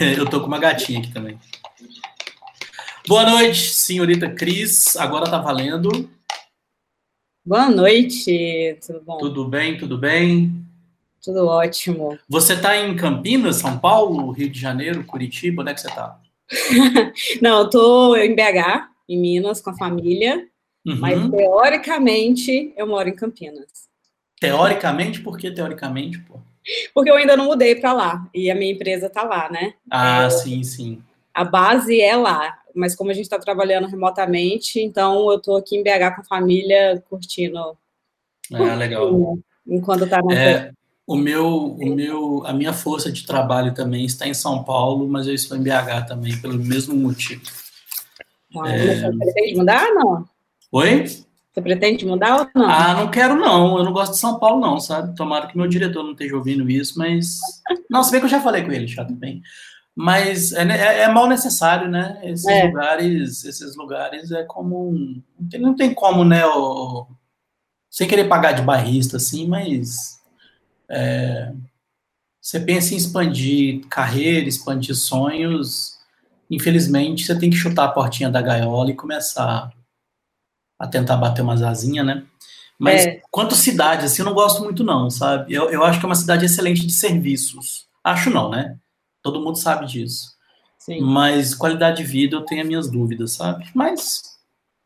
Eu tô com uma gatinha aqui também. Boa noite, senhorita Cris. Agora tá valendo. Boa noite, tudo bom? Tudo bem, tudo bem? Tudo ótimo. Você tá em Campinas, São Paulo, Rio de Janeiro, Curitiba? Onde é que você tá? Não, eu tô em BH, em Minas, com a família. Uhum. Mas teoricamente eu moro em Campinas. Teoricamente? Por que teoricamente, pô? Porque eu ainda não mudei para lá e a minha empresa tá lá, né? Ah, é, sim, sim. A base é lá, mas como a gente está trabalhando remotamente, então eu estou aqui em BH com a família curtindo. Ah, legal. Enquanto tá na é, o meu, o meu, a minha força de trabalho também está em São Paulo, mas eu estou em BH também pelo mesmo motivo. Ah, é... Você pretende mudar, não? Oi? Você pretende mudar ou não? Ah, não quero não. Eu não gosto de São Paulo não, sabe? Tomara que meu diretor não esteja ouvindo isso, mas não, se bem que eu já falei com ele já também. Mas é, é, é mal necessário, né? Esses é. lugares, esses lugares é como não tem, não tem como, né? O, sem querer pagar de barrista assim, mas é, você pensa em expandir carreira, expandir sonhos, infelizmente você tem que chutar a portinha da gaiola e começar a tentar bater umas asinhas, né? Mas é. quanto cidade, assim, eu não gosto muito não, sabe? Eu, eu acho que é uma cidade excelente de serviços. Acho não, né? Todo mundo sabe disso. Sim. Mas qualidade de vida eu tenho as minhas dúvidas, sabe? Mas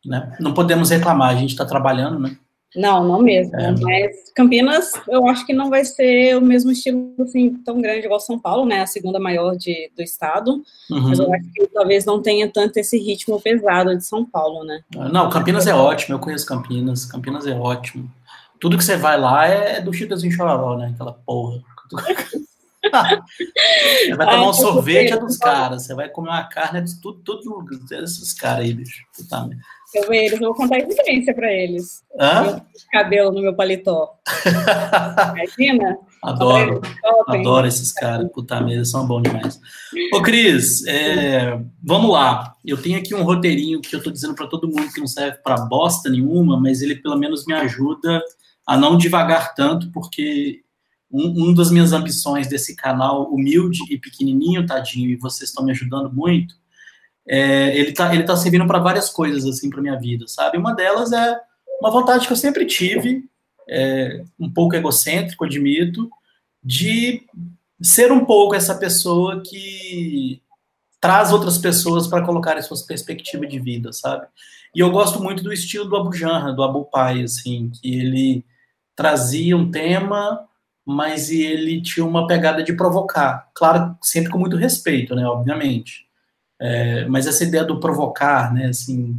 né, não podemos reclamar, a gente está trabalhando, né? Não, não mesmo. É. Mas Campinas, eu acho que não vai ser o mesmo estilo assim, tão grande igual São Paulo, né? A segunda maior de, do estado. Uhum. Mas eu acho que talvez não tenha tanto esse ritmo pesado de São Paulo, né? Não, Campinas é ótimo, eu conheço Campinas. Campinas é ótimo. Tudo que você vai lá é do Chitazinho Chororó, né? Aquela porra. Você vai tomar um sorvete é dos caras, você vai comer uma carne, é de tudo, tudo desses caras aí, bicho. Puta merda. Eu eles, eu vou contar a experiência para eles. Hã? Cabelo no meu paletó. Imagina? Adoro, adoro esses caras, puta merda, são bons demais. Ô, Cris, é, vamos lá. Eu tenho aqui um roteirinho que eu tô dizendo para todo mundo que não serve para bosta nenhuma, mas ele pelo menos me ajuda a não devagar tanto, porque um, um das minhas ambições desse canal humilde e pequenininho, tadinho, e vocês estão me ajudando muito, é, ele está ele tá servindo para várias coisas, assim, para minha vida, sabe? Uma delas é uma vontade que eu sempre tive, é, um pouco egocêntrico, admito, de ser um pouco essa pessoa que traz outras pessoas para colocar suas perspectivas de vida, sabe? E eu gosto muito do estilo do Abu Janra, do Abu Pai, assim, que ele trazia um tema mas ele tinha uma pegada de provocar. Claro, sempre com muito respeito, né, obviamente. É, mas essa ideia do provocar, né, assim.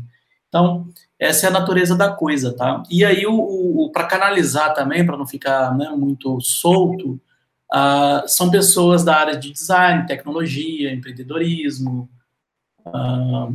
Então, essa é a natureza da coisa, tá? E aí, o, o para canalizar também, para não ficar né, muito solto, uh, são pessoas da área de design, tecnologia, empreendedorismo, uh,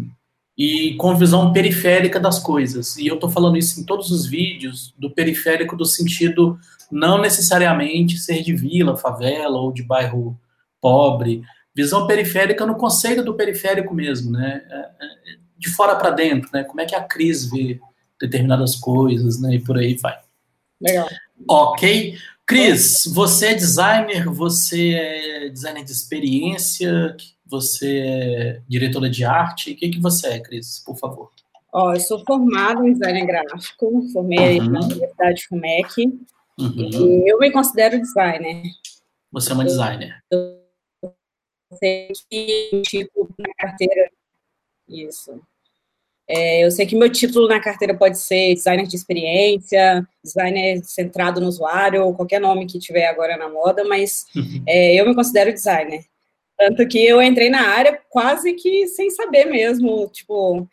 e com visão periférica das coisas. E eu estou falando isso em todos os vídeos, do periférico do sentido não necessariamente ser de vila, favela ou de bairro pobre. Visão periférica no conceito do periférico mesmo, né? É, é, de fora para dentro, né? Como é que a Cris vê determinadas coisas, né? E por aí vai. Legal. Ok. Cris, você é designer, você é designer de experiência, você é diretora de arte. O que, que você é, Cris, por favor? Ó, eu sou formada em design gráfico, formei uhum. na Universidade FUMEC, Uhum. eu me considero designer. Você é uma designer. Eu sei que tipo na carteira. Isso. É, eu sei que meu título na carteira pode ser designer de experiência, designer centrado no usuário, ou qualquer nome que tiver agora na moda, mas uhum. é, eu me considero designer. Tanto que eu entrei na área quase que sem saber mesmo, tipo,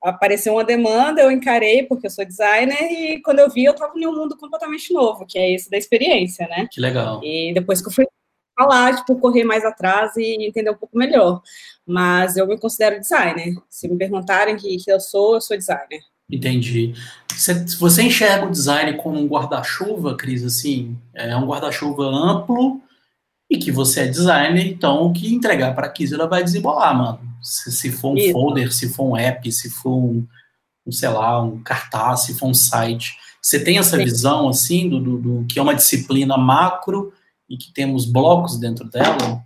apareceu uma demanda, eu encarei porque eu sou designer e quando eu vi eu estava em um mundo completamente novo, que é esse da experiência, né? Que legal. E depois que eu fui falar, tipo, correr mais atrás e entender um pouco melhor. Mas eu me considero designer. Se me perguntarem que, que eu sou, eu sou designer. Entendi. Você, você enxerga o design como um guarda-chuva, Cris, assim? É um guarda-chuva amplo e que você é designer, então o que entregar para a Kiz, ela vai desembolar, mano. Se, se for um Isso. folder, se for um app, se for um, um, sei lá, um cartaz, se for um site. Você tem essa Sim. visão, assim, do, do, do, que é uma disciplina macro e que temos blocos dentro dela?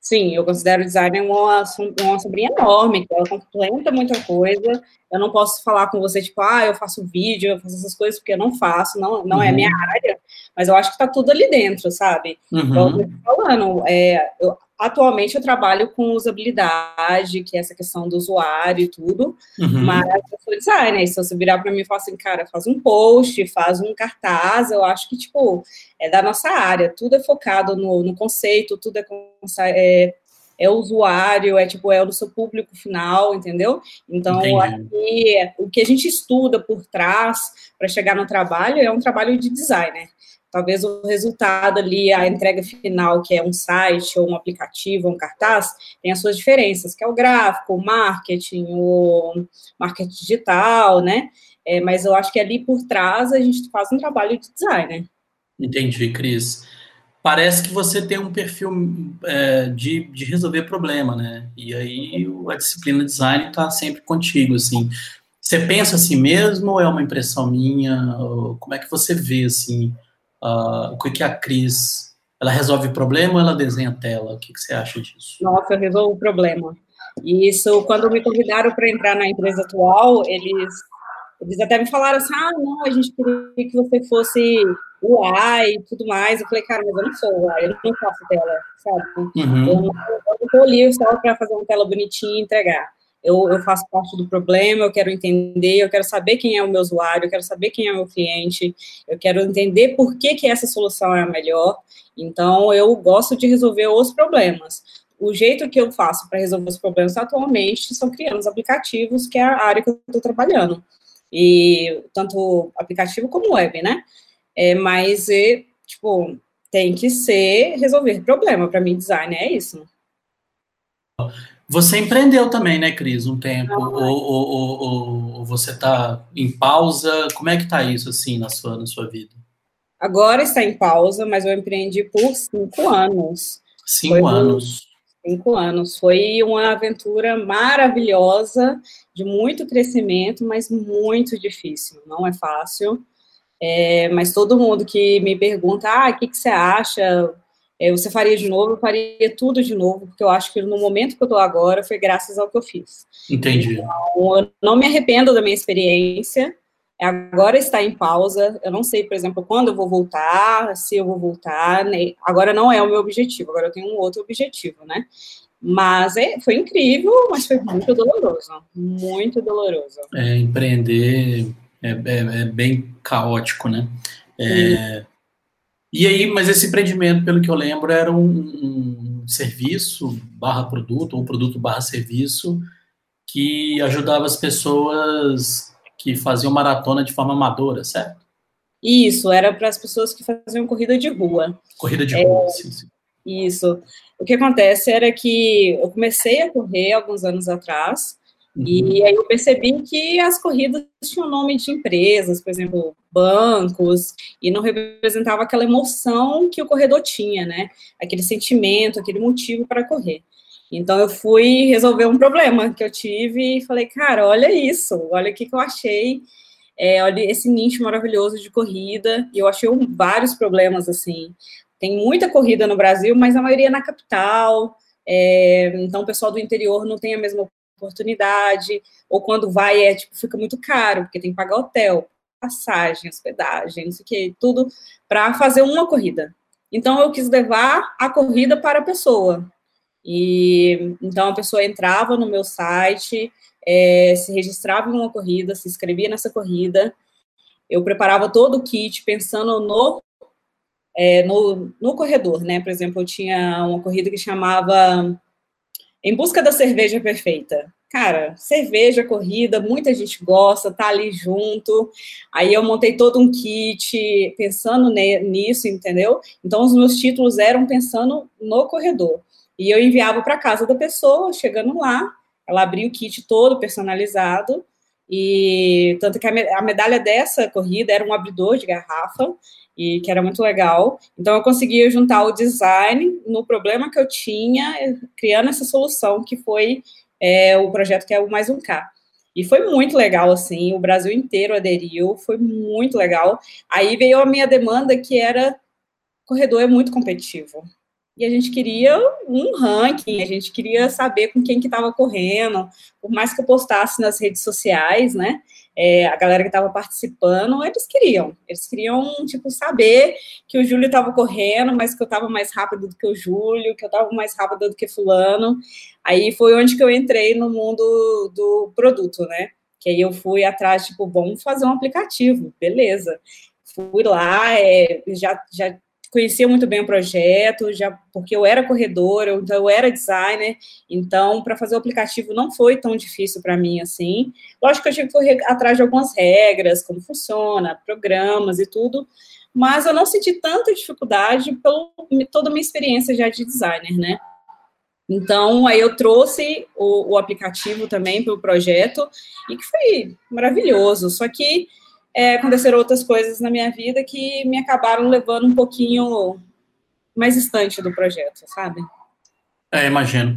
Sim, eu considero o designer uma, uma sobrinha enorme, que ela complementa muita coisa. Eu não posso falar com você, tipo, ah, eu faço vídeo, eu faço essas coisas, porque eu não faço, não, não uhum. é minha área, mas eu acho que tá tudo ali dentro, sabe? Uhum. Então, falando, é, eu, Atualmente eu trabalho com usabilidade, que é essa questão do usuário e tudo, uhum. mas eu sou designer, se você virar para mim e falar assim, cara, faz um post, faz um cartaz, eu acho que, tipo, é da nossa área, tudo é focado no, no conceito, tudo é, é, é usuário, é tipo, é o seu público final, entendeu? Então, aqui, o que a gente estuda por trás para chegar no trabalho é um trabalho de designer. Talvez o resultado ali, a entrega final, que é um site, ou um aplicativo, ou um cartaz, tem as suas diferenças, que é o gráfico, o marketing, o marketing digital, né? É, mas eu acho que ali por trás a gente faz um trabalho de design, né? Entendi, Cris. Parece que você tem um perfil é, de, de resolver problema, né? E aí a disciplina design está sempre contigo, assim. Você pensa assim mesmo ou é uma impressão minha? Como é que você vê, assim, uh, o que, que a Cris, ela resolve o problema ou ela desenha a tela? O que, que você acha disso? Nossa, eu resolvo o problema. E isso, quando me convidaram para entrar na empresa atual, eles, eles até me falaram assim, ah, não, a gente queria que você fosse UI e tudo mais. Eu falei, cara, mas eu não sou UI, eu não faço tela, sabe? Uhum. Eu não estou ali só para fazer uma tela bonitinha e entregar eu, eu, faço parte do problema, eu quero entender, eu quero saber quem é o meu usuário, eu quero saber quem é o meu cliente, eu quero entender por que, que essa solução é a melhor. Então, eu gosto de resolver os problemas. O jeito que eu faço para resolver os problemas atualmente são criando os aplicativos, que é a área que eu estou trabalhando. E tanto aplicativo como web, né? É, mas, é, tipo, tem que ser resolver problema. Para mim, design é isso. Você empreendeu também, né, Cris, um tempo? Ou, ou, ou, ou, você está em pausa? Como é que está isso, assim, na sua, na sua vida? Agora está em pausa, mas eu empreendi por cinco anos. Cinco Foi anos. cinco anos. Foi uma aventura maravilhosa, de muito crescimento, mas muito difícil. Não é fácil. É, mas todo mundo que me pergunta, ah, o que, que você acha? É, você faria de novo, eu faria tudo de novo, porque eu acho que no momento que eu estou agora foi graças ao que eu fiz. Entendi. Então, eu não me arrependo da minha experiência, agora está em pausa, eu não sei, por exemplo, quando eu vou voltar, se eu vou voltar, né? agora não é o meu objetivo, agora eu tenho um outro objetivo, né? Mas é, foi incrível, mas foi muito doloroso, muito doloroso. É, empreender é, é, é bem caótico, né? É, e aí, mas esse empreendimento, pelo que eu lembro, era um, um serviço barra produto, ou produto barra serviço, que ajudava as pessoas que faziam maratona de forma amadora, certo? Isso, era para as pessoas que faziam corrida de rua. Corrida de rua, é, sim, sim. Isso. O que acontece era que eu comecei a correr alguns anos atrás, Uhum. E aí eu percebi que as corridas tinham nome de empresas, por exemplo, bancos, e não representava aquela emoção que o corredor tinha, né? Aquele sentimento, aquele motivo para correr. Então eu fui resolver um problema que eu tive e falei, cara, olha isso, olha o que, que eu achei. É, olha esse nicho maravilhoso de corrida, e eu achei vários problemas assim. Tem muita corrida no Brasil, mas a maioria é na capital, é, então o pessoal do interior não tem a mesma oportunidade, ou quando vai, é tipo, fica muito caro, porque tem que pagar hotel, passagem, hospedagem, não sei o que, tudo para fazer uma corrida. Então eu quis levar a corrida para a pessoa. E então a pessoa entrava no meu site, é, se registrava em uma corrida, se inscrevia nessa corrida. Eu preparava todo o kit pensando no, é, no, no corredor, né? Por exemplo, eu tinha uma corrida que chamava em busca da cerveja perfeita. Cara, cerveja, corrida, muita gente gosta, tá ali junto. Aí eu montei todo um kit pensando nisso, entendeu? Então os meus títulos eram pensando no corredor. E eu enviava para casa da pessoa, chegando lá, ela abria o kit todo personalizado. E tanto que a medalha dessa corrida era um abridor de garrafa e que era muito legal. Então eu conseguia juntar o design no problema que eu tinha, criando essa solução que foi é, o projeto que é o Mais Um K. E foi muito legal, assim, o Brasil inteiro aderiu, foi muito legal. Aí veio a minha demanda, que era, corredor é muito competitivo. E a gente queria um ranking, a gente queria saber com quem que estava correndo, por mais que eu postasse nas redes sociais, né, é, a galera que estava participando, eles queriam, eles queriam, tipo, saber que o Júlio estava correndo, mas que eu estava mais rápido do que o Júlio, que eu estava mais rápido do que fulano, aí foi onde que eu entrei no mundo do produto, né, que aí eu fui atrás, tipo, vamos fazer um aplicativo, beleza, fui lá, é, já, já conhecia muito bem o projeto, já porque eu era corredora, então eu era designer, então para fazer o aplicativo não foi tão difícil para mim assim. Lógico que eu tive que correr atrás de algumas regras, como funciona, programas e tudo, mas eu não senti tanta dificuldade pelo toda a minha experiência já de designer, né? Então, aí eu trouxe o, o aplicativo também para o projeto, e que foi maravilhoso. Só que é, aconteceram outras coisas na minha vida que me acabaram levando um pouquinho mais distante do projeto, sabe? É, imagino.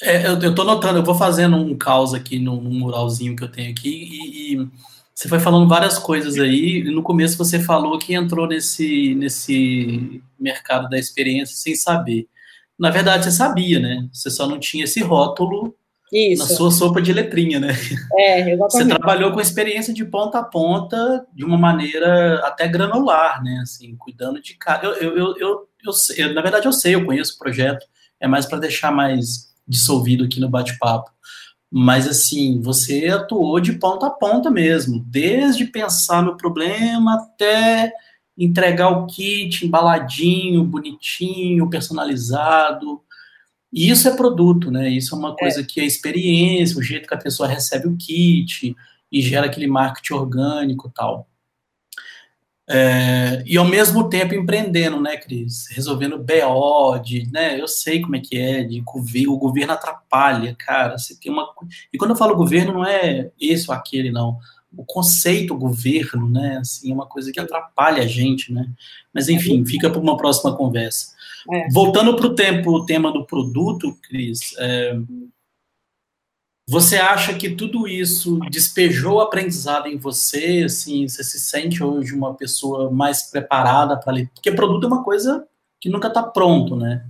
É, eu, eu tô notando, eu vou fazendo um caos aqui no, muralzinho que eu tenho aqui e, e, você foi falando várias coisas aí. no começo você falou que entrou nesse, nesse mercado da experiência sem saber. Na verdade, você sabia, né? Você só não tinha esse rótulo isso. Na sua sopa de letrinha, né? É, exatamente. Você trabalhou com experiência de ponta a ponta, de uma maneira até granular, né? Assim, cuidando de cada. Eu, eu, eu, eu, eu, eu, na verdade, eu sei, eu conheço o projeto, é mais para deixar mais dissolvido aqui no bate-papo. Mas, assim, você atuou de ponta a ponta mesmo, desde pensar no problema até entregar o kit embaladinho, bonitinho, personalizado e isso é produto, né? Isso é uma é. coisa é. que é experiência, o jeito que a pessoa recebe o kit e gera aquele marketing orgânico tal. É, e ao mesmo tempo empreendendo, né, Cris? Resolvendo BO, de, né? Eu sei como é que é, de o governo atrapalha, cara. Você tem uma. E quando eu falo governo, não é esse ou aquele, não. O conceito governo, né? Assim, é uma coisa que atrapalha a gente, né? Mas enfim, fica para uma próxima conversa. É. Voltando para o tempo, o tema do produto, Cris, é, você acha que tudo isso despejou aprendizado em você? Assim, você se sente hoje uma pessoa mais preparada para ler? Porque produto é uma coisa que nunca está pronto, né?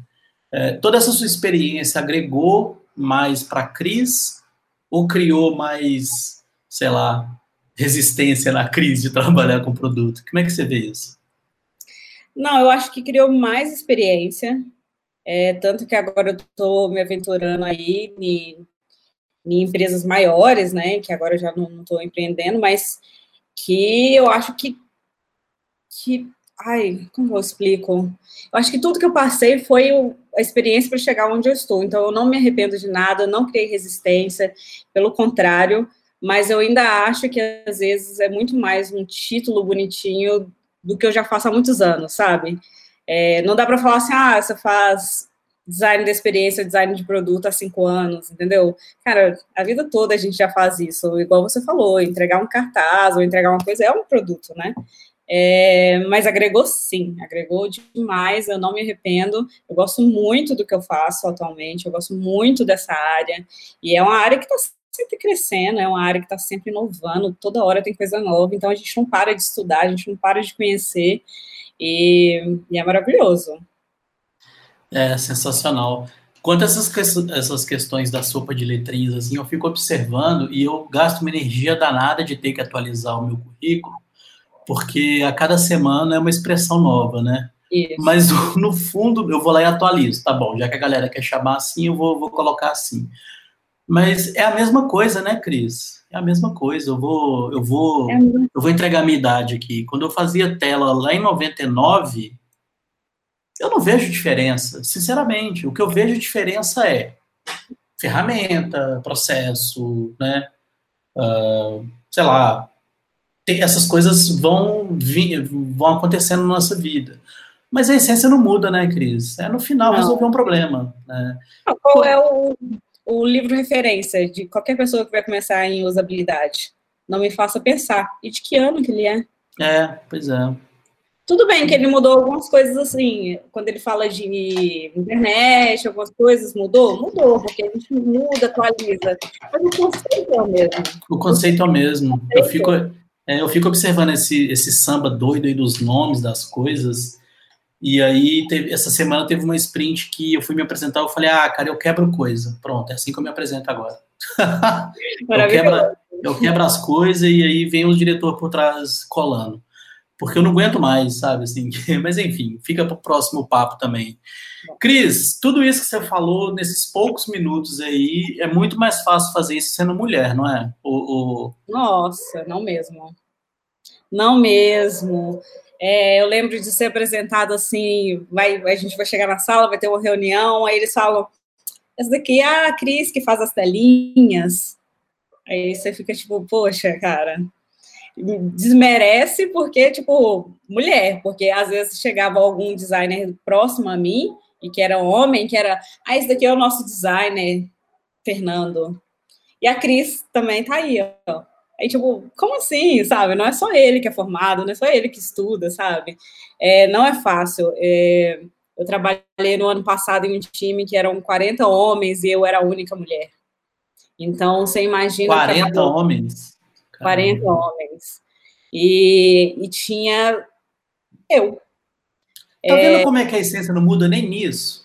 É, toda essa sua experiência agregou mais para Cris ou criou mais, sei lá, resistência na crise de trabalhar com produto? Como é que você vê isso? Não, eu acho que criou mais experiência, é, tanto que agora eu estou me aventurando aí em, em, empresas maiores, né, que agora eu já não estou empreendendo, mas que eu acho que, que, ai, como eu explico? Eu acho que tudo que eu passei foi a experiência para chegar onde eu estou, então eu não me arrependo de nada, não criei resistência, pelo contrário, mas eu ainda acho que às vezes é muito mais um título bonitinho do que eu já faço há muitos anos, sabe? É, não dá para falar assim, ah, você faz design da experiência, design de produto há cinco anos, entendeu? Cara, a vida toda a gente já faz isso, igual você falou, entregar um cartaz ou entregar uma coisa é um produto, né? É, mas agregou sim, agregou demais, eu não me arrependo, eu gosto muito do que eu faço atualmente, eu gosto muito dessa área, e é uma área que está sempre crescendo, é uma área que está sempre inovando, toda hora tem coisa nova, então a gente não para de estudar, a gente não para de conhecer, e, e é maravilhoso. É sensacional. Quanto a essas, essas questões da sopa de letrinhas, assim, eu fico observando e eu gasto uma energia danada de ter que atualizar o meu currículo, porque a cada semana é uma expressão nova, né? Isso. Mas no fundo eu vou lá e atualizo, tá bom, já que a galera quer chamar assim, eu vou, vou colocar assim. Mas é a mesma coisa, né, Cris? É a mesma coisa. Eu vou, eu vou, é eu vou entregar a minha idade aqui. Quando eu fazia tela lá em 99, eu não vejo diferença, sinceramente. O que eu vejo diferença é ferramenta, processo, né? Uh, sei lá, essas coisas vão, vão acontecendo na nossa vida. Mas a essência não muda, né, Cris? É no final não. resolver um problema. Né? Qual é o, o livro referência de qualquer pessoa que vai começar em usabilidade. Não me faça pensar. E de que ano que ele é? É, pois é. Tudo bem que ele mudou algumas coisas assim, quando ele fala de internet, algumas coisas mudou? Mudou, porque a gente muda, atualiza. Mas o conceito é o mesmo. O conceito é o mesmo. Eu fico, é, eu fico observando esse, esse samba doido aí dos nomes das coisas E aí, teve, essa semana teve uma sprint que eu fui me apresentar, eu falei, ah, cara, eu quebro coisa. Pronto, é assim que eu me apresento agora. eu, quebro, eu quebro as coisas e aí vem o diretor por trás colando. Porque eu não aguento mais, sabe, assim. Mas, enfim, fica para o próximo papo também. Cris, tudo isso que você falou nesses poucos minutos aí, é muito mais fácil fazer isso sendo mulher, não é? O, o... Nossa, não mesmo. Não mesmo. É, eu lembro de ser apresentado assim, vai, a gente vai chegar na sala, vai ter uma reunião, aí eles falam, essa daqui é a Cris que faz as telinhas. Aí você fica tipo, poxa, cara, desmerece porque, tipo, mulher, porque às vezes chegava algum designer próximo a mim, e que era homem, que era, ah, esse daqui é o nosso designer, Fernando. E a Cris também tá aí, ó. Aí, tipo, como assim, sabe? Não é só ele que é formado, não é só ele que estuda, sabe? É, não é fácil. É, eu trabalhei no ano passado em um time que eram 40 homens e eu era a única mulher. Então, você imagina... 40 homens? 40 Caramba. homens. E, e tinha eu. Tá vendo é... como é que a essência não muda nem nisso?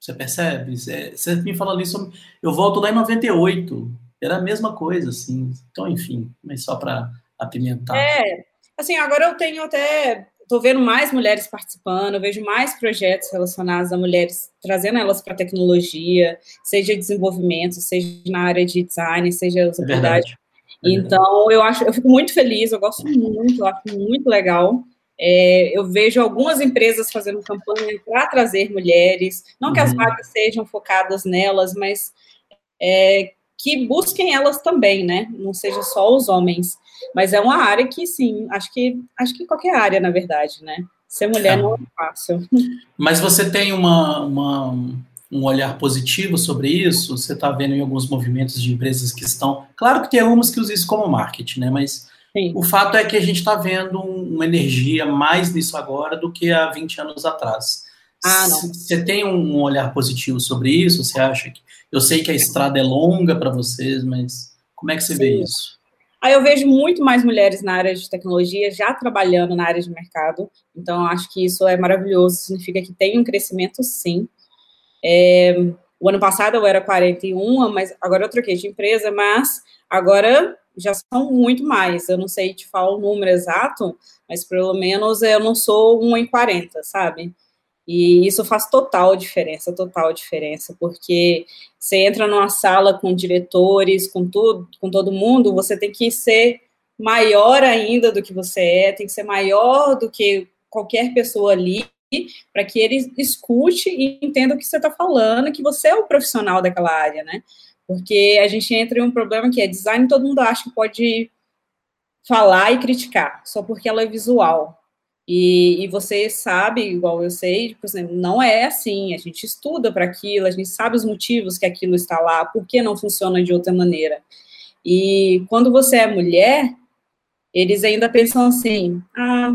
Você percebe? Você me falando isso, eu volto lá em 98 era a mesma coisa, assim. Então, enfim, mas só para apimentar. É, assim, agora eu tenho até. Estou vendo mais mulheres participando, vejo mais projetos relacionados a mulheres, trazendo elas para a tecnologia, seja desenvolvimento, seja na área de design, seja usabilidade. É, é então, eu acho, eu fico muito feliz, eu gosto muito, eu acho muito legal. É, eu vejo algumas empresas fazendo campanha para trazer mulheres, não que as uhum. vagas sejam focadas nelas, mas é, que busquem elas também, né? Não seja só os homens. Mas é uma área que, sim, acho que acho que qualquer área, na verdade, né? Ser mulher é. não é fácil. Mas você tem uma, uma um olhar positivo sobre isso? Você está vendo em alguns movimentos de empresas que estão. Claro que tem algumas que usam isso como marketing, né? Mas Sim. o fato é que a gente está vendo uma energia mais nisso agora do que há 20 anos atrás. Ah. Você tem um olhar positivo sobre isso? Você acha que. Eu sei que a estrada é longa para vocês, mas como é que você Sim. vê isso? Aí eu vejo muito mais mulheres na área de tecnologia já trabalhando na área de mercado, então acho que isso é maravilhoso, significa que tem um crescimento sim. É, o ano passado eu era 41, mas agora eu troquei de empresa, mas agora já são muito mais. Eu não sei te falar o número exato, mas pelo menos eu não sou 1 em 40, sabe? E isso faz total diferença, total diferença, porque você entra numa sala com diretores, com tudo, com todo mundo, você tem que ser maior ainda do que você é, tem que ser maior do que qualquer pessoa ali, para que ele escute e entenda o que você está falando, que você é o profissional daquela área, né? Porque a gente entra em um problema que é design, todo mundo acha que pode falar e criticar, só porque ela é visual. E, e, você sabe, igual eu sei, por exemplo, não é assim. A gente estuda para aquilo, a gente sabe os motivos que aquilo está lá, por que não funciona de outra maneira. E quando você é mulher, eles ainda pensam assim: ah,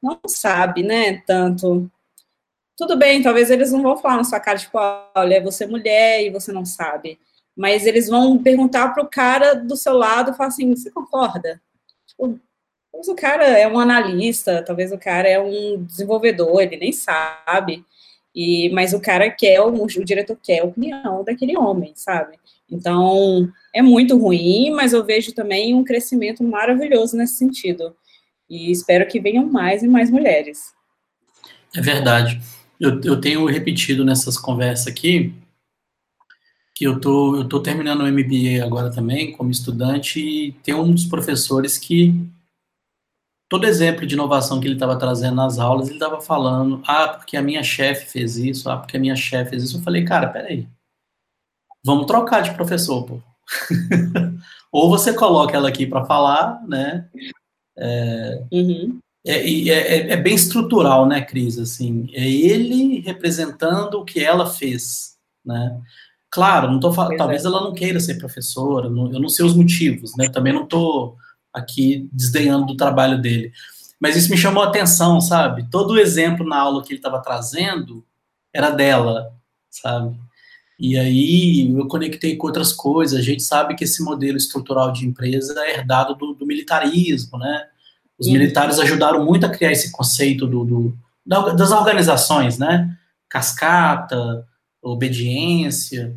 não sabe, né? Tanto. Tudo bem, talvez eles não vão falar na sua cara, tipo, olha, você é mulher e você não sabe. Mas eles vão perguntar para o cara do seu lado, falar assim: você concorda? Tipo, Talvez o cara é um analista, talvez o cara é um desenvolvedor, ele nem sabe. E, mas o cara quer, o, o diretor quer a opinião daquele homem, sabe? Então, é muito ruim, mas eu vejo também um crescimento maravilhoso nesse sentido. E espero que venham mais e mais mulheres. É verdade. Eu, eu tenho repetido nessas conversas aqui que eu tô, tô terminando o MBA agora também, como estudante, e tem um dos professores que todo exemplo de inovação que ele estava trazendo nas aulas, ele estava falando, ah, porque a minha chefe fez isso, ah, porque a minha chefe fez isso. Eu falei, cara, peraí, vamos trocar de professor, pô. Ou você coloca ela aqui para falar, né? É, uhum. é, é, é, bem estrutural, né, Cris? Assim, é ele representando o que ela fez, né? Claro, não tô falando, talvez ela não queira ser professora, não, eu não sei os motivos, né? Também não tô aqui desdenhando do trabalho dele. Mas isso me chamou a atenção, sabe? Todo o exemplo na aula que ele estava trazendo era dela, sabe? E aí eu conectei com outras coisas. A gente sabe que esse modelo estrutural de empresa é herdado do, do militarismo, né? Os militares ajudaram muito a criar esse conceito do, do, das organizações, né? Cascata, obediência,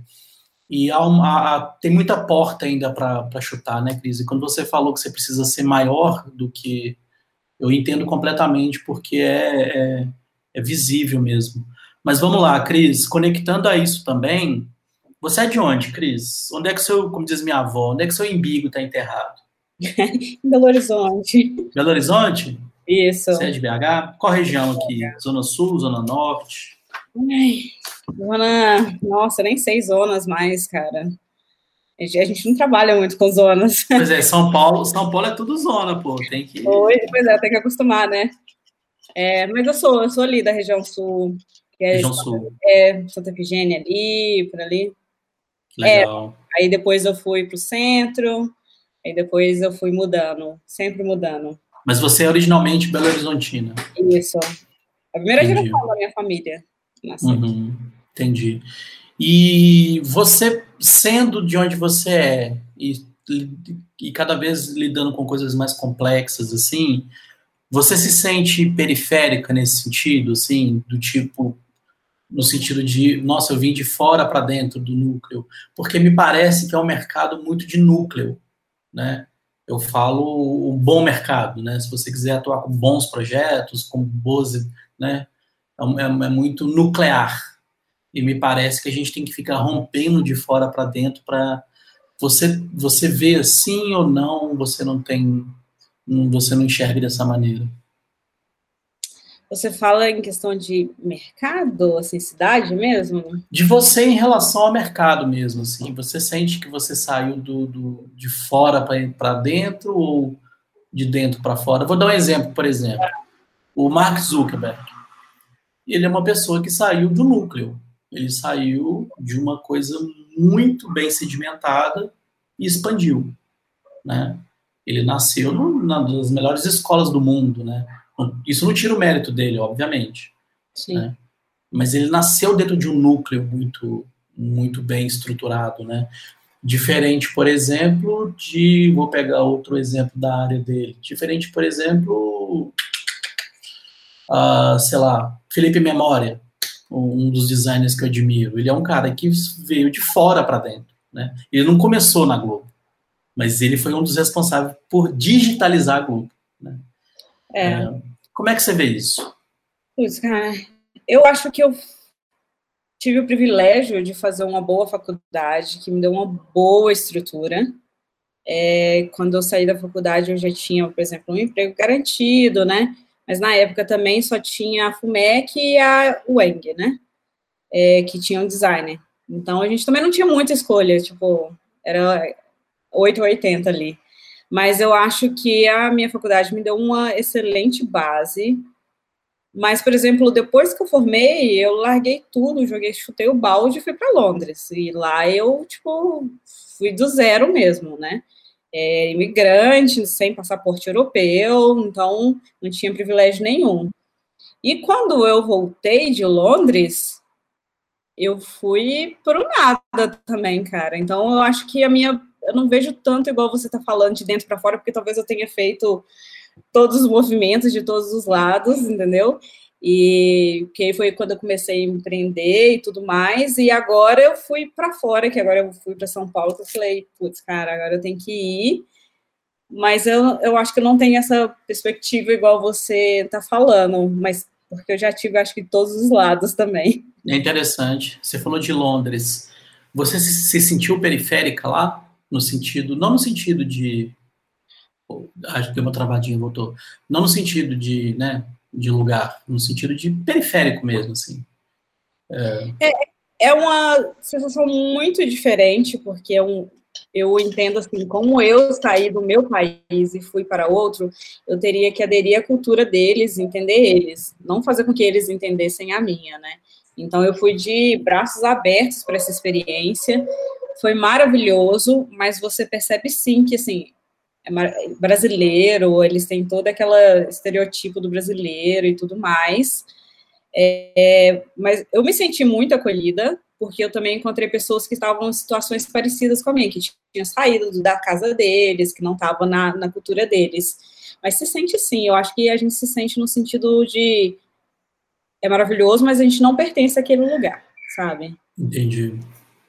e há uma, há, tem muita porta ainda para chutar, né, Cris? E quando você falou que você precisa ser maior do que. Eu entendo completamente, porque é, é, é visível mesmo. Mas vamos lá, Cris, conectando a isso também, você é de onde, Cris? Onde é que seu, como diz minha avó, onde é que seu embigo está enterrado? Belo Horizonte. Belo Horizonte? Isso. Você é de BH? Qual região aqui? Zona Sul, Zona Norte? Ai, zona. Nossa, nem sei zonas mais, cara. A gente não trabalha muito com zonas. Pois é, São Paulo, São Paulo é tudo zona, pô. Tem que. Pois, pois é, tem que acostumar, né? É, mas eu sou, eu sou ali da região sul. Que é região sul. É, Santa Efigênia ali, por ali. Legal. É, aí depois eu fui pro centro, aí depois eu fui mudando, sempre mudando. Mas você é originalmente Belo Horizontina. Isso. A primeira Entendi. geração da minha família. Uhum, entendi. E você, sendo de onde você é, e, e cada vez lidando com coisas mais complexas, assim, você se sente periférica nesse sentido, assim, do tipo, no sentido de, nossa, eu vim de fora para dentro do núcleo, porque me parece que é um mercado muito de núcleo, né? Eu falo um bom mercado, né? Se você quiser atuar com bons projetos, com boas, né? É, é, é muito nuclear. E me parece que a gente tem que ficar rompendo de fora para dentro para você você ver sim ou não, você não tem você não enxerga dessa maneira. Você fala em questão de mercado, assim, cidade mesmo? De você em relação ao mercado mesmo, assim. Você sente que você saiu do, do de fora para dentro ou de dentro para fora? Vou dar um exemplo, por exemplo. O Mark Zuckerberg ele é uma pessoa que saiu do núcleo. Ele saiu de uma coisa muito bem sedimentada e expandiu, né? Ele nasceu numa das melhores escolas do mundo, né? Isso não tira o mérito dele, obviamente. Sim. Né? Mas ele nasceu dentro de um núcleo muito, muito bem estruturado, né? Diferente, por exemplo, de. Vou pegar outro exemplo da área dele. Diferente, por exemplo, uh, sei lá, Felipe Memória, um dos designers que eu admiro. Ele é um cara que veio de fora para dentro. Né? Ele não começou na Globo, mas ele foi um dos responsáveis por digitalizar a Globo. Né? É. É, como é que você vê isso? Putz, cara, eu acho que eu tive o privilégio de fazer uma boa faculdade, que me deu uma boa estrutura. É, quando eu saí da faculdade, eu já tinha, por exemplo, um emprego garantido, né? Mas na época também só tinha a FUMEC e a UENG, né? É, que tinham designer. Então a gente também não tinha muita escolha, tipo, era 8 ou 80 ali. Mas eu acho que a minha faculdade me deu uma excelente base. Mas, por exemplo, depois que eu formei, eu larguei tudo, joguei, chutei o balde e fui para Londres. E lá eu, tipo, fui do zero mesmo, né? É, imigrante, sem passaporte europeu, então não tinha privilégio nenhum. E quando eu voltei de Londres, eu fui pro nada também, cara. Então eu acho que a minha. Eu não vejo tanto igual você está falando de dentro para fora, porque talvez eu tenha feito todos os movimentos de todos os lados, entendeu? E que foi quando eu comecei a empreender e tudo mais. E agora eu fui para fora, que agora eu fui para São Paulo, que eu falei, putz, cara, agora eu tenho que ir. Mas eu, eu acho que eu não tenho essa perspectiva igual você está falando, mas porque eu já tive, acho que, todos os lados também. É interessante. Você falou de Londres. Você se, se sentiu periférica lá? No sentido, não no sentido de. Acho que deu uma travadinha, voltou. Não no sentido de, né, de lugar, no sentido de periférico mesmo, assim. É, é, é uma sensação muito diferente, porque é um, eu entendo assim, como eu saí do meu país e fui para outro, eu teria que aderir à cultura deles, entender eles, não fazer com que eles entendessem a minha, né? Então eu fui de braços abertos para essa experiência, foi maravilhoso, mas você percebe sim que assim, brasileiro, eles têm todo aquele estereotipo do brasileiro e tudo mais. É, mas eu me senti muito acolhida, porque eu também encontrei pessoas que estavam em situações parecidas com a minha, que tinham saído da casa deles, que não estavam na, na cultura deles. Mas se sente sim, eu acho que a gente se sente no sentido de é maravilhoso, mas a gente não pertence àquele lugar, sabe? Entendi.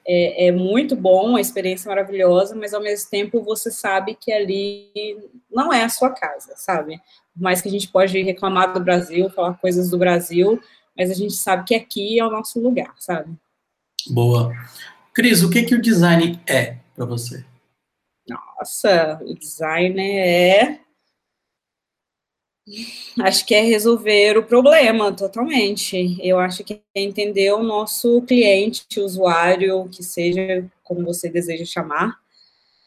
É, é, muito bom, a experiência é maravilhosa, mas ao mesmo tempo você sabe que ali não é a sua casa, sabe? Por mais que a gente pode reclamar do Brasil, falar coisas do Brasil, mas a gente sabe que aqui é o nosso lugar, sabe? Boa. Cris, o que, que o design é para você? Nossa, o design é Acho que é resolver o problema totalmente. Eu acho que é entender o nosso cliente, usuário, que seja como você deseja chamar.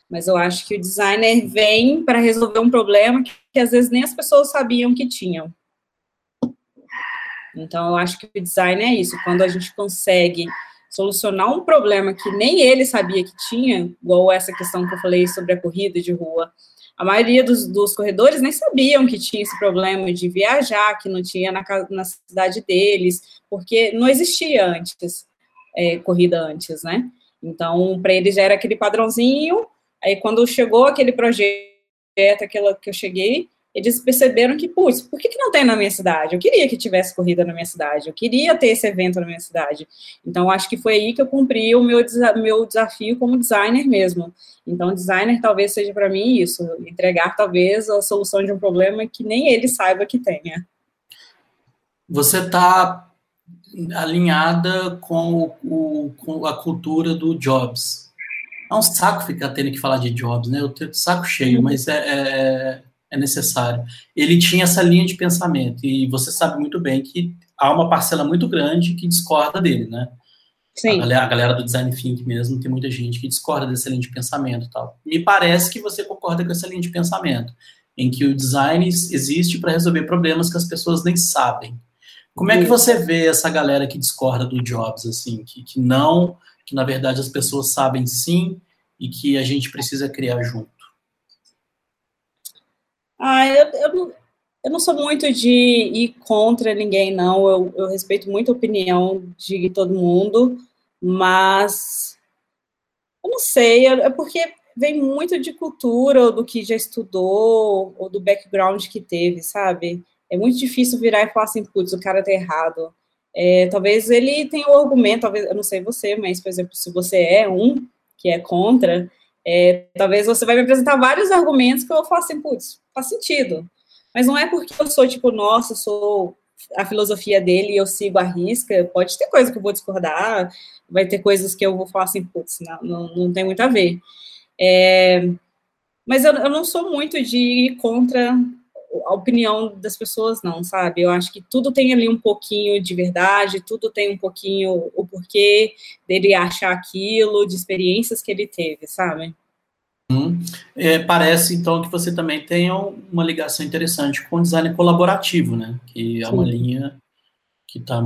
Mas eu acho que o designer vem para resolver um problema que, que às vezes nem as pessoas sabiam que tinham. Então, eu acho que o design é isso. Quando a gente consegue solucionar um problema que nem ele sabia que tinha, igual essa questão que eu falei sobre a corrida de rua a maioria dos, dos, corredores nem sabiam que tinha esse problema de viajar, que não tinha na, na cidade deles, porque não existia antes, é, corrida antes, né? Então, para eles já era aquele padrãozinho, aí quando chegou aquele projeto, aquela que eu cheguei, eles perceberam que, putz, por que, que não tem na minha cidade? Eu queria que tivesse corrida na minha cidade, eu queria ter esse evento na minha cidade. Então, acho que foi aí que eu cumpri o meu, meu desafio como designer mesmo. Então, designer talvez seja para mim isso, entregar talvez a solução de um problema que nem ele saiba que tenha. Você está alinhada com, o, com a cultura do Jobs. É um saco ficar tendo que falar de Jobs, né? Eu tenho saco cheio, uhum. mas é, é é necessário. Ele tinha essa linha de pensamento, e você sabe muito bem que há uma parcela muito grande que discorda dele, né? Sim. A galera, a galera do design thinking mesmo, tem muita gente que discorda dessa linha de pensamento e tal. Me parece que você concorda com essa linha de pensamento, em que o design existe para resolver problemas que as pessoas nem sabem. Como é que você vê essa galera que discorda do Jobs, assim, que, que não, que na verdade as pessoas sabem sim e que a gente precisa criar junto? Ah, eu, eu, eu não sou muito de ir contra ninguém, não. Eu, eu respeito muito a opinião de todo mundo, mas eu não sei, é porque vem muito de cultura, ou do que já estudou, ou do background que teve, sabe? É muito difícil virar e falar assim, putz, o cara tá errado. É, talvez ele tenha o um argumento, talvez, eu não sei você, mas, por exemplo, se você é um que é contra, é, talvez você vai me apresentar vários argumentos que eu falar assim, putz, faz sentido. Mas não é porque eu sou, tipo, nossa, sou a filosofia dele e eu sigo a risca, pode ter coisa que eu vou discordar, vai ter coisas que eu vou falar assim, putz, não, não, não tem muito a ver. É, mas eu, eu não sou muito de ir contra a opinião das pessoas, não, sabe? Eu acho que tudo tem ali um pouquinho de verdade, tudo tem um pouquinho o porquê dele achar aquilo, de experiências que ele teve, sabe? Hum. É, parece, então, que você também tem uma ligação interessante com o design colaborativo, né? Que é Sim. uma linha que está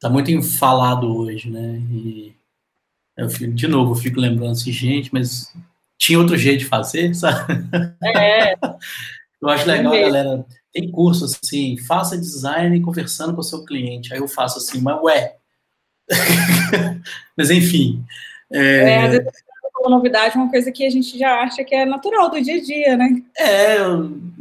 tá muito falado hoje, né? E eu fico, de novo, eu fico lembrando assim, gente, mas tinha outro jeito de fazer, sabe? É. Eu acho legal, galera. Tem curso assim, faça design conversando com o seu cliente. Aí eu faço assim, mas ué. mas enfim. É, é às vezes uma novidade, uma coisa que a gente já acha que é natural do dia a dia, né? É,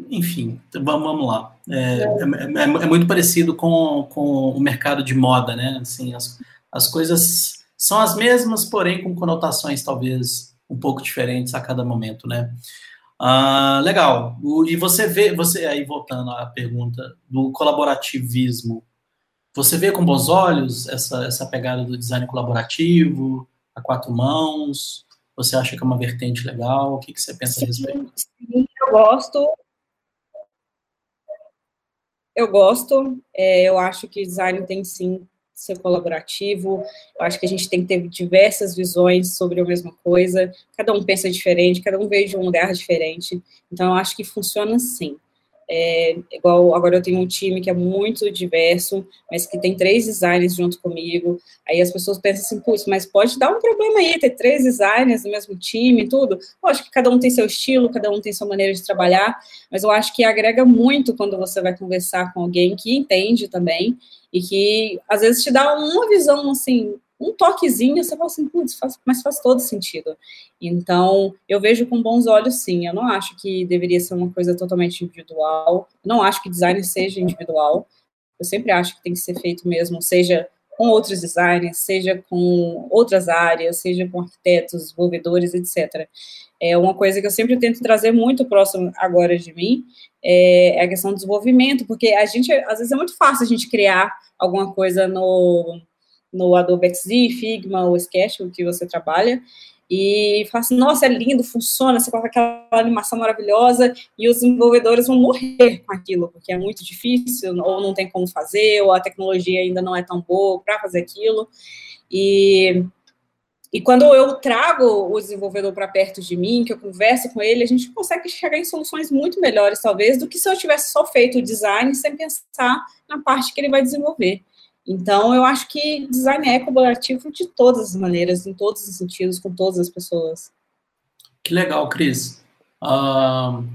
enfim, vamos, lá. É, é. é, é, é muito parecido com, com o mercado de moda, né? Assim, as, as coisas são as mesmas, porém com conotações talvez um pouco diferentes a cada momento, né? Ah, legal. O, e você vê, você aí voltando à pergunta do colaborativismo, você vê com bons olhos essa, essa pegada do design colaborativo, a quatro mãos? Você acha que é uma vertente legal? O que, que você pensa sim, a respeito? Sim, eu gosto. Eu gosto. É, eu acho que design tem sim ser colaborativo. Eu acho que a gente tem que ter diversas visões sobre a mesma coisa. Cada um pensa diferente, cada um veio de um lugar diferente. Então, eu acho que funciona sim. É, igual agora eu tenho um time que é muito diverso, mas que tem três designers junto comigo. Aí as pessoas pensam assim, putz, mas pode dar um problema aí ter três designers no mesmo time e tudo. Eu acho que cada um tem seu estilo, cada um tem sua maneira de trabalhar, mas eu acho que agrega muito quando você vai conversar com alguém que entende também e que às vezes te dá uma visão assim um toquezinho, você fala assim, putz, faz, mas faz todo sentido. Então, eu vejo com bons olhos, sim. Eu não acho que deveria ser uma coisa totalmente individual. Não acho que design seja individual. eu sempre acho que tem que ser feito mesmo, seja com outros designers, seja com outras áreas, seja com arquitetos, desenvolvedores, etc. É uma coisa que eu sempre tento trazer muito próximo agora de mim, é a questão do desenvolvimento, porque a gente, às vezes é muito fácil a gente criar alguma coisa no, no Adobe XD, Figma ou Sketch, o que você trabalha, e fala assim, nossa, é lindo, funciona, você coloca aquela animação maravilhosa, e os desenvolvedores vão morrer com aquilo, porque é muito difícil, ou não tem como fazer, ou a tecnologia ainda não é tão boa para fazer aquilo. E, e quando eu trago o desenvolvedor para perto de mim, que eu converso com ele, a gente consegue chegar em soluções muito melhores, talvez, do que se eu tivesse só feito o design sem pensar na parte que ele vai desenvolver. Então, eu acho que design é colaborativo de todas as maneiras, em todos os sentidos, com todas as pessoas. Que legal, Cris. Uh,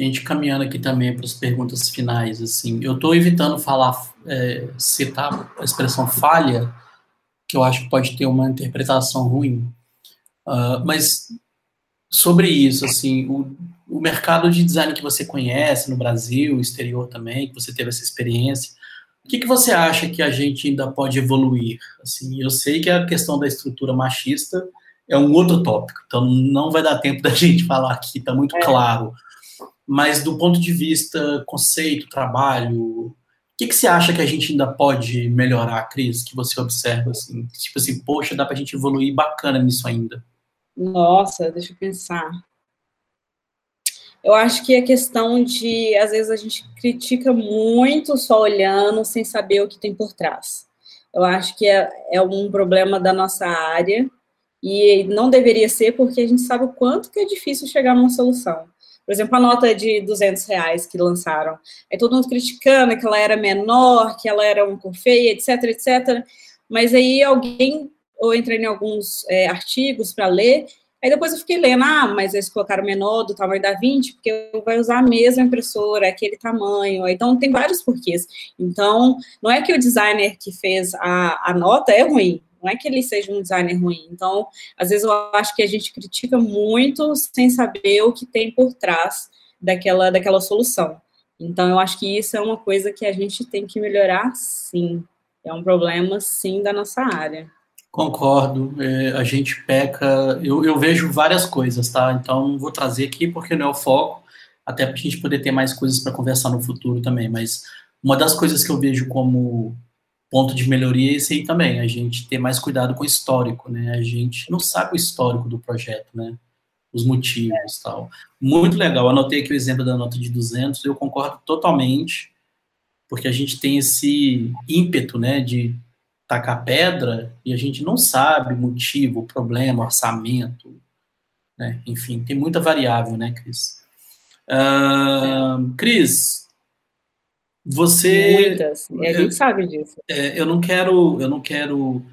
a gente caminhando aqui também para as perguntas finais, assim, eu estou evitando falar, é, citar a expressão falha, que eu acho que pode ter uma interpretação ruim, uh, mas sobre isso, assim, o, o mercado de design que você conhece no Brasil, exterior também, que você teve essa experiência, o que, que você acha que a gente ainda pode evoluir? Assim, eu sei que a questão da estrutura machista é um outro tópico, então não vai dar tempo da gente falar aqui, está muito é. claro. Mas do ponto de vista conceito, trabalho, o que, que você acha que a gente ainda pode melhorar, Cris, que você observa assim? Tipo assim, poxa, dá para a gente evoluir bacana nisso ainda. Nossa, deixa eu pensar. Eu acho que a questão de, às vezes, a gente critica muito só olhando, sem saber o que tem por trás. Eu acho que é, é um problema da nossa área, e não deveria ser, porque a gente sabe o quanto que é difícil chegar numa solução. Por exemplo, a nota de 200 reais que lançaram. Aí todo mundo criticando que ela era menor, que ela era um cor feia, etc, etc. Mas aí alguém, eu entrei em alguns é, artigos para ler, Aí depois eu fiquei lendo, ah, mas eles colocaram menor do tamanho da 20, porque vai usar a mesma impressora, aquele tamanho. Então tem vários porquês. Então, não é que o designer que fez a, a nota é ruim, não é que ele seja um designer ruim. Então, às vezes eu acho que a gente critica muito sem saber o que tem por trás daquela, daquela solução. Então, eu acho que isso é uma coisa que a gente tem que melhorar, sim. É um problema, sim, da nossa área. Concordo, é, a gente peca, eu, eu, vejo várias coisas, tá? Então vou trazer aqui porque não é o foco, até para a gente poder ter mais coisas para conversar no futuro também, mas uma das coisas que eu vejo como ponto de melhoria é esse aí também, a gente ter mais cuidado com o histórico, né? A gente não sabe o histórico do projeto, né? Os motivos tal. Muito legal, anotei aqui o exemplo da nota de 200, eu concordo totalmente, porque a gente tem esse ímpeto, né, de tacar pedra e a gente não sabe o motivo, o problema, o orçamento, né? Enfim, tem muita variável, né, Cris? Uh, Cris, você... Muitas, e a gente sabe disso. É, eu não quero, eu não quero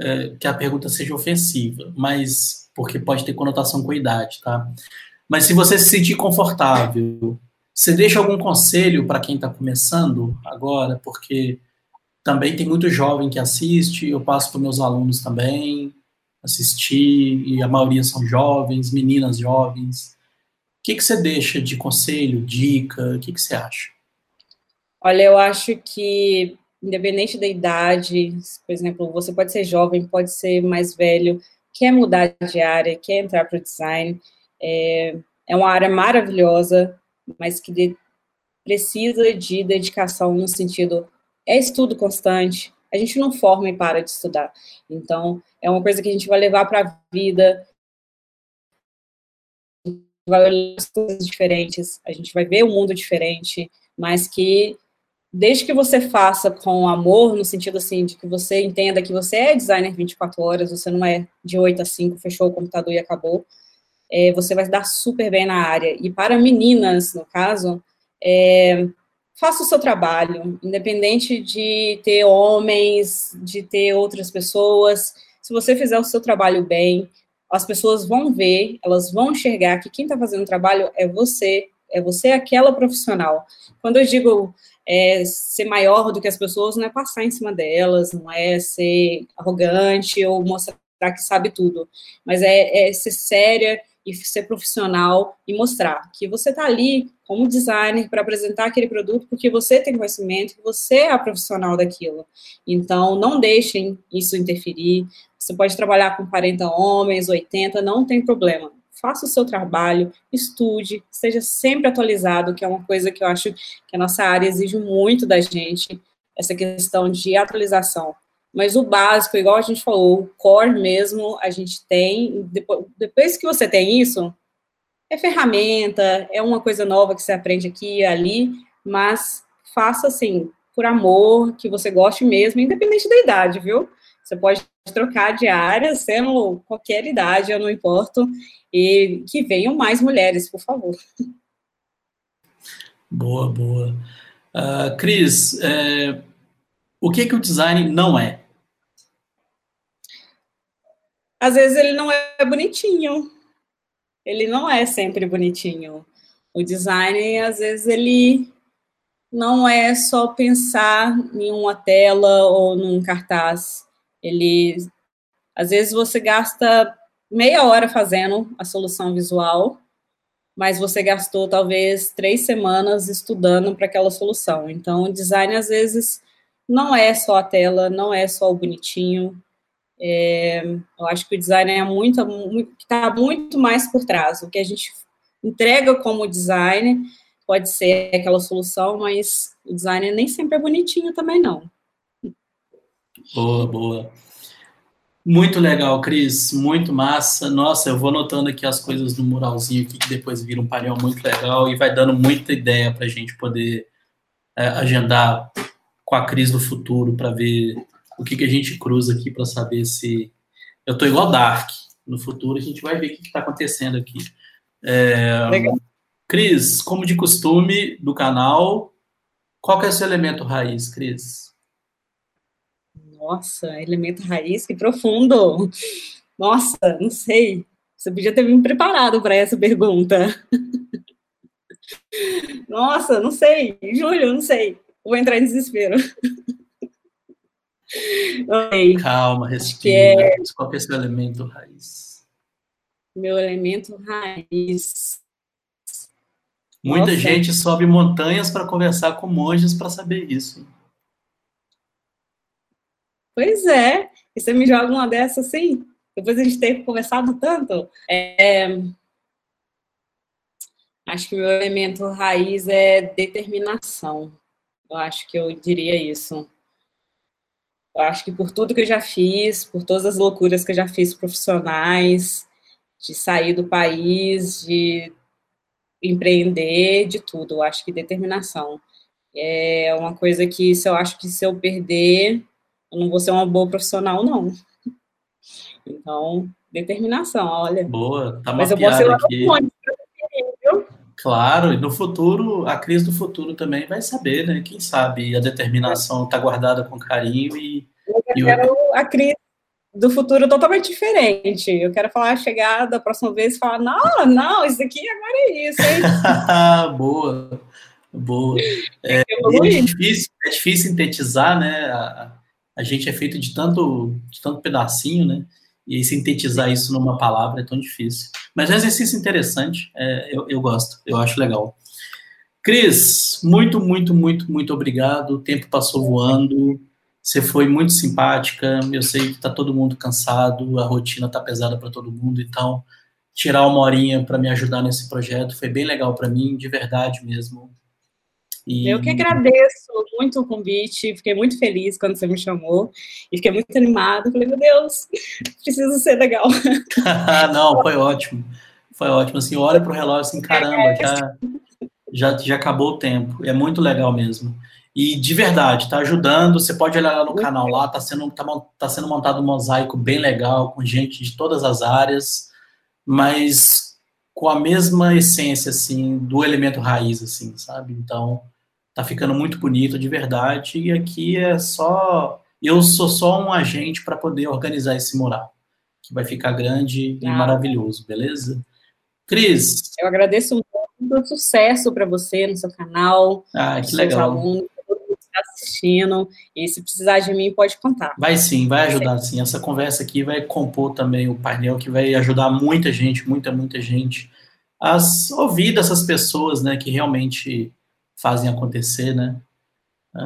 é, que a pergunta seja ofensiva, mas porque pode ter conotação com a idade, tá? Mas se você se sentir confortável, você deixa algum conselho para quem está começando agora, porque também tem muito jovem que assiste, eu passo para meus alunos também assistir, e a maioria são jovens, meninas jovens. O que, que você deixa de conselho, dica? O que, que você acha? Olha, eu acho que, independente da idade, por exemplo, você pode ser jovem, pode ser mais velho, quer mudar de área, quer entrar para o design, é, é uma área maravilhosa, mas que de, precisa de dedicação no sentido é estudo constante. A gente não forma e para de estudar. Então, é uma coisa que a gente vai levar para a vida. Vai olhar as coisas diferentes, a gente vai ver o um mundo diferente, mas que desde que você faça com amor, no sentido assim, de que você entenda que você é designer 24 horas, você não é de 8 a 5, fechou o computador e acabou, é, você vai dar super bem na área. E para meninas, no caso, é, faça o seu trabalho, independente de ter homens, de ter outras pessoas. Se você fizer o seu trabalho bem, as pessoas vão ver, elas vão enxergar que quem está fazendo o trabalho é você, é você aquela profissional. Quando eu digo é, ser maior do que as pessoas, não é passar em cima delas, não é ser arrogante ou mostrar que sabe tudo, mas é, é ser séria e ser profissional e mostrar que você está ali como designer para apresentar aquele produto porque você tem conhecimento, você é a profissional daquilo. Então, não deixem isso interferir. Você pode trabalhar com 40 homens, 80, não tem problema. Faça o seu trabalho, estude, seja sempre atualizado, que é uma coisa que eu acho que a nossa área exige muito da gente, essa questão de atualização. Mas o básico, igual a gente falou, o core mesmo, a gente tem. Depois, depois que você tem isso, é ferramenta, é uma coisa nova que você aprende aqui e ali, mas faça assim, por amor, que você goste mesmo, independente da idade, viu? Você pode trocar de área, sendo qualquer idade, eu não importo, e que venham mais mulheres, por favor. Boa, boa. Uh, Cris, é, o que, que o design não é? Às vezes ele não é bonitinho. Ele não é sempre bonitinho. O design, às vezes, ele não é só pensar em uma tela ou num cartaz. Ele, às vezes, você gasta meia hora fazendo a solução visual, mas você gastou talvez três semanas estudando para aquela solução. Então, o design, às vezes, não é só a tela, não é só o bonitinho. É, eu acho que o design é muito, está muito mais por trás. O que a gente entrega como design pode ser aquela solução, mas o design nem sempre é bonitinho também, não. Boa, boa. Muito legal, Cris. Muito massa. Nossa, eu vou anotando aqui as coisas no muralzinho aqui, que depois vira um painel muito legal e vai dando muita ideia para a gente poder é, agendar com a crise do futuro para ver o que, que a gente cruza aqui para saber se. Eu estou igual Dark. No futuro a gente vai ver o que está acontecendo aqui. É... Cris, como de costume do canal, qual que é o seu elemento raiz, Cris? Nossa, elemento raiz, que profundo! Nossa, não sei. Você podia ter me preparado para essa pergunta. Nossa, não sei. Júlio, não sei vou entrar em desespero. Oi. Calma, respira. É... Qual é o seu elemento raiz? Meu elemento raiz. Muita Nossa. gente sobe montanhas para conversar com monges para saber isso. Pois é. E você me joga uma dessa assim? Depois a gente ter conversado tanto. É... Acho que meu elemento raiz é determinação. Eu acho que eu diria isso. Eu acho que por tudo que eu já fiz, por todas as loucuras que eu já fiz profissionais, de sair do país, de empreender, de tudo. Eu acho que determinação. É uma coisa que se eu acho que se eu perder, eu não vou ser uma boa profissional, não. Então, determinação, olha. Boa, tá Mas eu vou ser lá aqui. viu? Claro, e no futuro, a crise do futuro também vai saber, né? Quem sabe a determinação está guardada com carinho e. Eu quero a crise do futuro totalmente diferente. Eu quero falar, chegar da próxima vez e falar: não, não, isso aqui agora é isso, hein? boa, boa. É, é, difícil, é difícil sintetizar, né? A, a gente é feito de tanto, de tanto pedacinho, né? e sintetizar isso numa palavra é tão difícil. Mas é um exercício interessante, é, eu, eu gosto, eu acho legal. Cris, muito, muito, muito, muito obrigado. O tempo passou voando. Você foi muito simpática. Eu sei que está todo mundo cansado, a rotina está pesada para todo mundo. Então, tirar uma horinha para me ajudar nesse projeto foi bem legal para mim, de verdade mesmo. E... Eu que agradeço muito o convite, fiquei muito feliz quando você me chamou e fiquei muito animada. Falei, meu Deus, preciso ser legal. Não, foi ótimo. Foi ótimo. Assim, olha para o relógio assim, caramba, é. já, já, já acabou o tempo. É muito legal mesmo. E de verdade, tá ajudando. Você pode olhar lá no canal lá, tá sendo, tá, tá sendo montado um mosaico bem legal, com gente de todas as áreas, mas com a mesma essência, assim, do elemento raiz, assim, sabe? Então, tá ficando muito bonito de verdade e aqui é só eu sou só um agente para poder organizar esse mural, que vai ficar grande ah. e maravilhoso, beleza? Cris. Eu agradeço muito, sucesso para você no seu canal, ah, que legal. alunos, estão assistindo. E se precisar de mim, pode contar. Vai sim, vai ajudar sim. Essa conversa aqui vai compor também o painel que vai ajudar muita gente, muita, muita gente a ouvir dessas pessoas, né, que realmente fazem acontecer, né? Ah,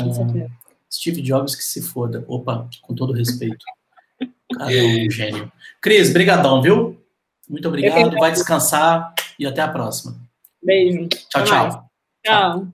Steve Jobs que se foda. Opa, com todo respeito. Cara, é um gênio. Cris, brigadão, viu? Muito obrigado, vai descansar e até a próxima. Beijo. Tchau, tchau. Tchau.